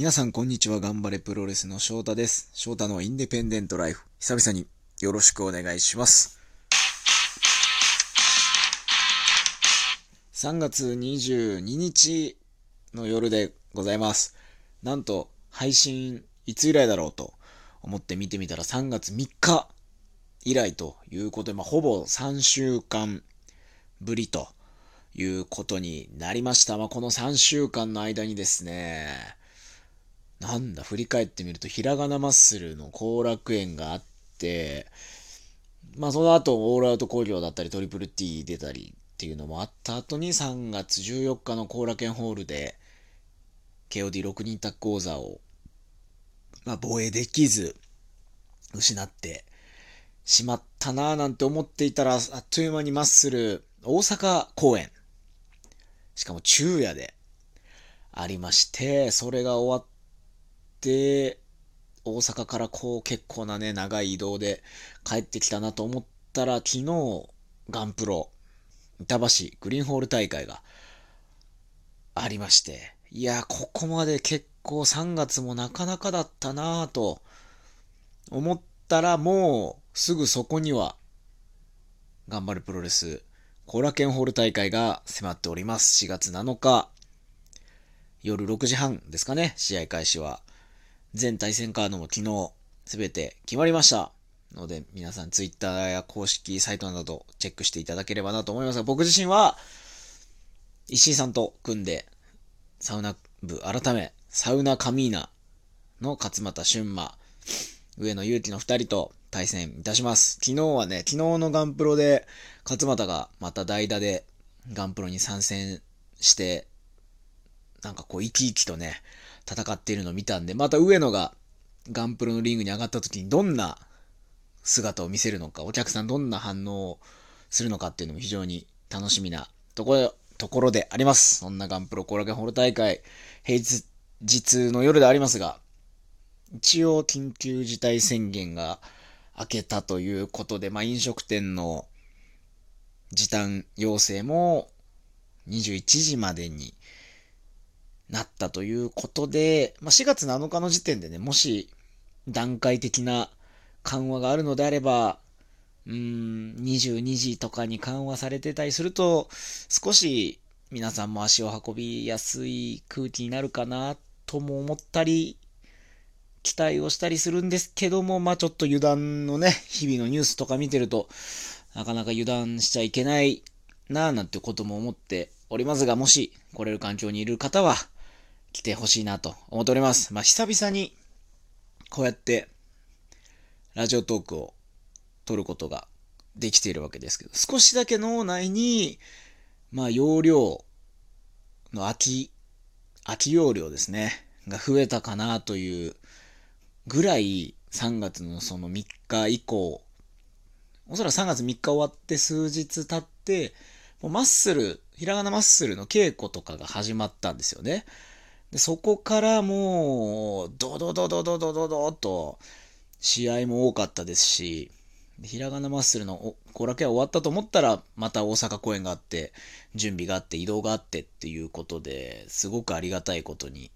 皆さんこんにちは、頑張れプロレスの翔太です。翔太のインデペンデントライフ、久々によろしくお願いします。3月22日の夜でございます。なんと、配信いつ以来だろうと思って見てみたら3月3日以来ということで、まあ、ほぼ3週間ぶりということになりました。まあ、この3週間の間にですね、なんだ、振り返ってみると、ひらがなマッスルの後楽園があって、まあその後、オールアウト工業だったり、トリプル T 出たりっていうのもあった後に、3月14日の後楽園ホールで、KOD6 人タッグ王座を、まあ防衛できず、失ってしまったなぁなんて思っていたら、あっという間にマッスル、大阪公演、しかも昼夜でありまして、それが終わっで、大阪からこう結構なね、長い移動で帰ってきたなと思ったら、昨日、ガンプロ、板橋グリーンホール大会がありまして、いや、ここまで結構3月もなかなかだったなぁと思ったら、もうすぐそこには、頑張るプロレス、後楽園ホール大会が迫っております。4月7日、夜6時半ですかね、試合開始は。全対戦カードも昨日すべて決まりました。ので皆さんツイッターや公式サイトなどチェックしていただければなと思いますが、僕自身は石井さんと組んでサウナ部改めサウナカミーナの勝俣俊馬、上野祐希の二人と対戦いたします。昨日はね、昨日のガンプロで勝俣がまた代打でガンプロに参戦して、なんかこう生き生きとね、戦っているのを見たんで、また上野がガンプロのリングに上がった時にどんな姿を見せるのか、お客さんどんな反応をするのかっていうのも非常に楽しみなところ、ところであります。そんなガンプロ後楽園ホール大会、平日の夜でありますが、一応緊急事態宣言が明けたということで、まあ飲食店の時短要請も21時までになったということで、まあ、4月7日の時点でね、もし段階的な緩和があるのであれば、うーん、22時とかに緩和されてたりすると、少し皆さんも足を運びやすい空気になるかなとも思ったり、期待をしたりするんですけども、まあちょっと油断のね、日々のニュースとか見てると、なかなか油断しちゃいけないなぁなんてことも思っておりますが、もし来れる環境にいる方は、来てほしいなと思っております。まあ、久々に、こうやって、ラジオトークを撮ることができているわけですけど、少しだけ脳内に、まあ、容量の空き、空き容量ですね、が増えたかなというぐらい、3月のその3日以降、おそらく3月3日終わって数日経って、もうマッスル、ひらがなマッスルの稽古とかが始まったんですよね。で、そこからもう、ドドドドドドドドと、試合も多かったですし、ひらがなマッスルの後楽園終わったと思ったら、また大阪公演があって、準備があって、移動があってっていうことで、すごくありがたいことに、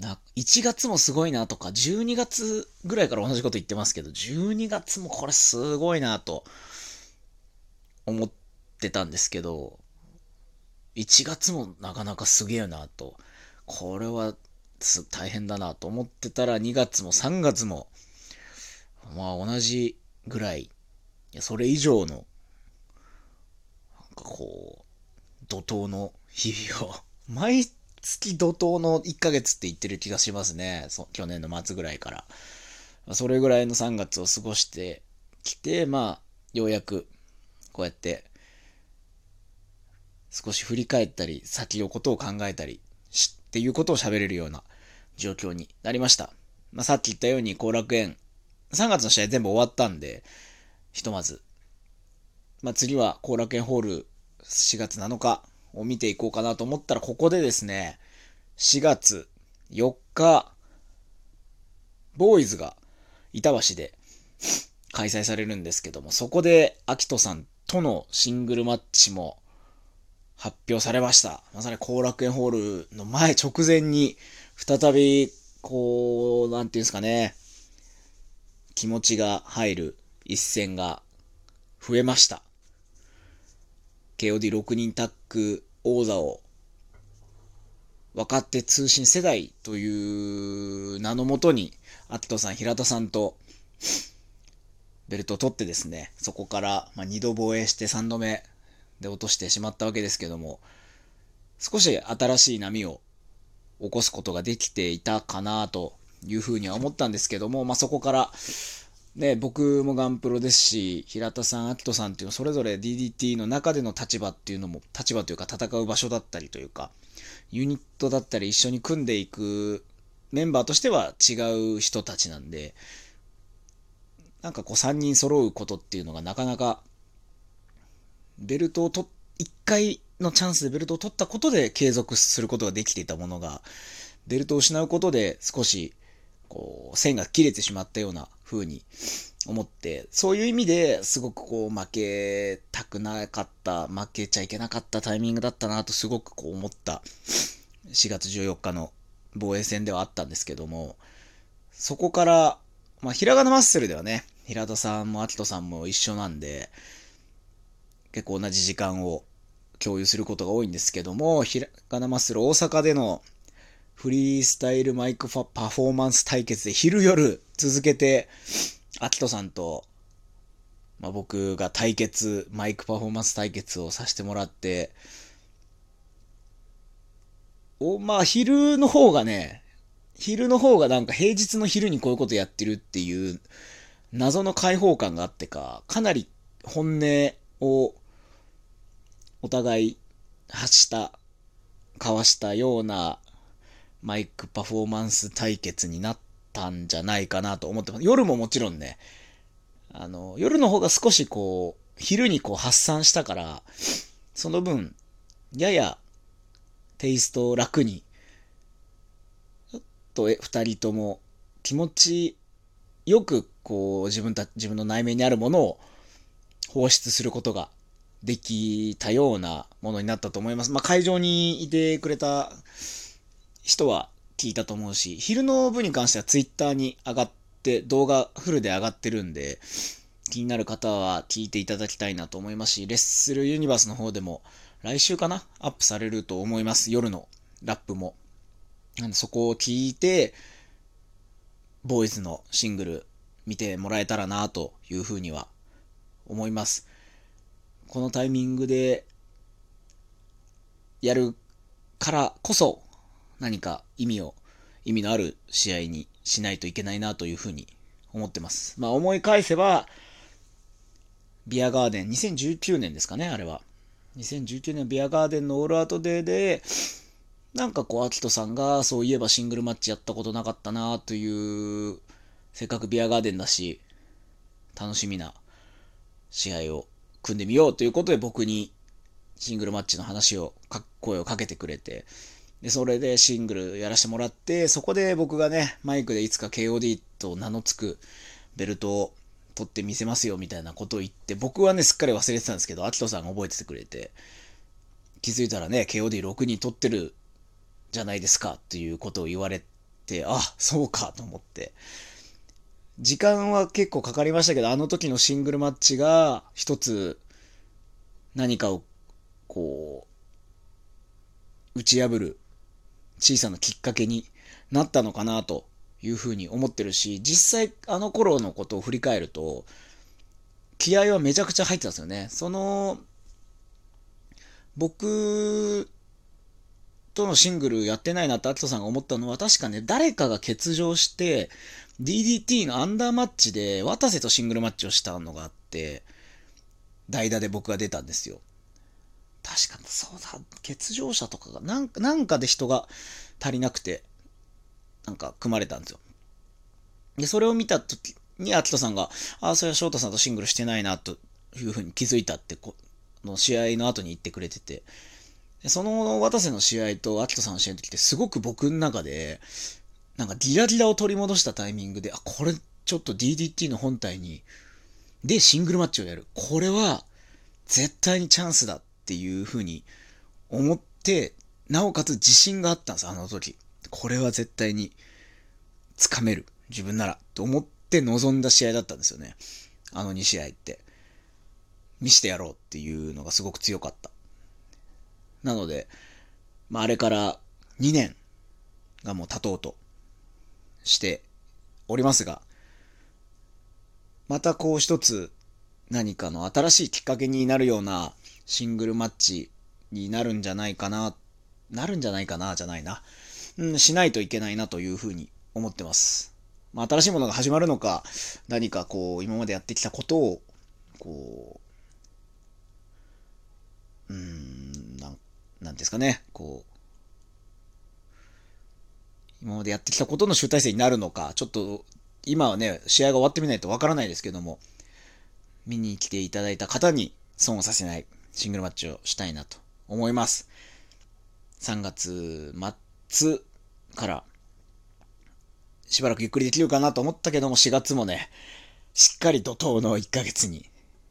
な、1月もすごいなとか、12月ぐらいから同じこと言ってますけど、12月もこれすごいなと、思ってたんですけど、1月もなかなかすげえなと、これは大変だなと思ってたら2月も3月もまあ同じぐらいいやそれ以上のなんかこう怒涛の日々を 毎月怒涛の1ヶ月って言ってる気がしますね。去年の末ぐらいから。それぐらいの3月を過ごしてきてまあようやくこうやって少し振り返ったり先のことを考えたりしっていうことを喋れるような状況になりました。まあ、さっき言ったように後楽園、3月の試合全部終わったんで、ひとまず、まあ、次は後楽園ホール4月7日を見ていこうかなと思ったら、ここでですね、4月4日、ボーイズが板橋で開催されるんですけども、そこで、アキトさんとのシングルマッチも発表されました。まさに後楽園ホールの前直前に、再び、こう、なんていうんですかね、気持ちが入る一戦が増えました。KOD6 人タッグ王座を若手通信世代という名のもとに、アットさん、平田さんと、ベルトを取ってですね、そこから、まあ2度防衛して3度目で落としてしまったわけですけども、少し新しい波を起こすことができていたかなというふうには思ったんですけども、まあ、そこから、ね、僕もガンプロですし、平田さん、秋人さんっていうのそれぞれ DDT の中での立場っていうのも、立場というか戦う場所だったりというか、ユニットだったり一緒に組んでいくメンバーとしては違う人たちなんで、なんかこう3人揃うことっていうのがなかなか、ベルトをと、1回のチャンスでベルトを取ったことで継続することができていたものが、ベルトを失うことで少し、こう、線が切れてしまったような風に思って、そういう意味ですごくこう負けたくなかった、負けちゃいけなかったタイミングだったなとすごくこう思った4月14日の防衛戦ではあったんですけども、そこから、まあ、ひらがなマッスルではね、平田さんも秋人さんも一緒なんで、結構同じ時間を共有することが多いんですけども、ひらがなマッスル大阪でのフリースタイルマイクパフォーマンス対決で昼夜続けて、アキトさんと、まあ、僕が対決、マイクパフォーマンス対決をさせてもらって、お、まあ昼の方がね、昼の方がなんか平日の昼にこういうことやってるっていう謎の解放感があってか、かなり本音をお互い発した、交わしたようなマイクパフォーマンス対決になったんじゃないかなと思ってます。夜ももちろんね、あの、夜の方が少しこう、昼にこう発散したから、その分、ややテイストを楽に、ちょっと二人とも気持ちよくこう自分た、自分の内面にあるものを放出することができたようなものになったと思います。まあ、会場にいてくれた人は聞いたと思うし、昼の部に関してはツイッターに上がって、動画フルで上がってるんで、気になる方は聞いていただきたいなと思いますし、レッスルユニバースの方でも来週かなアップされると思います。夜のラップも。なんでそこを聞いて、ボーイズのシングル見てもらえたらなというふうには思います。このタイミングでやるからこそ何か意味を、意味のある試合にしないといけないなというふうに思ってます。まあ思い返せば、ビアガーデン、2019年ですかね、あれは。2019年ビアガーデンのオールアウトデーで、なんかこう、アキトさんがそういえばシングルマッチやったことなかったなという、せっかくビアガーデンだし、楽しみな試合を組んでみようということで僕にシングルマッチの話を、声をかけてくれて、で、それでシングルやらせてもらって、そこで僕がね、マイクでいつか KOD と名の付くベルトを取ってみせますよみたいなことを言って、僕はね、すっかり忘れてたんですけど、アキトさんが覚えててくれて、気づいたらね、KOD6 人取ってるじゃないですかっていうことを言われて、あ、そうかと思って。時間は結構かかりましたけど、あの時のシングルマッチが一つ何かをこう、打ち破る小さなきっかけになったのかなというふうに思ってるし、実際あの頃のことを振り返ると、気合はめちゃくちゃ入ってたんですよね。その、僕とのシングルやってないなってアキトさんが思ったのは確かね、誰かが欠場して、DDT のアンダーマッチで渡瀬とシングルマッチをしたのがあって、代打で僕が出たんですよ。確かにそうだ、欠場者とかが、なんか、なんかで人が足りなくて、なんか組まれたんですよ。で、それを見た時に、アキトさんが、ああ、それは翔太さんとシングルしてないな、というふうに気づいたってこ、の試合の後に言ってくれてて、その渡瀬の試合とアキトさんの試合の時ってすごく僕の中で、なんかギラギラを取り戻したタイミングで、あ、これちょっと DDT の本体に、でシングルマッチをやる。これは絶対にチャンスだっていうふうに思って、なおかつ自信があったんです、あの時。これは絶対に、つかめる。自分なら。と思って臨んだ試合だったんですよね。あの2試合って。見してやろうっていうのがすごく強かった。なので、まあ、あれから2年がもう経とうとしておりますが、またこう一つ何かの新しいきっかけになるようなシングルマッチになるんじゃないかな、なるんじゃないかな、じゃないな。うん、しないといけないなというふうに思ってます。まあ、新しいものが始まるのか、何かこう、今までやってきたことを、こう、うん、なん、なんですかね、こう、今までやってきたことの集大成になるのか、ちょっと、今はね、試合が終わってみないとわからないですけども、見に来ていただいた方に損をさせないシングルマッチをしたいなと思います。3月末からしばらくゆっくりできるかなと思ったけども4月もね、しっかり怒涛の1ヶ月に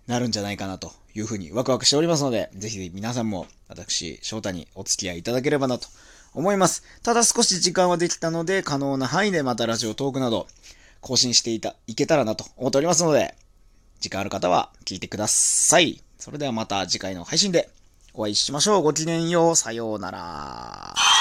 なるんじゃないかなというふうにワクワクしておりますので、ぜひ皆さんも私、翔太にお付き合いいただければなと思います。ただ少し時間はできたので、可能な範囲でまたラジオトークなど更新していた、いけたらなと思っておりますので、時間ある方は聞いてください。それではまた次回の配信でお会いしましょう。ごきげんよう。さようなら。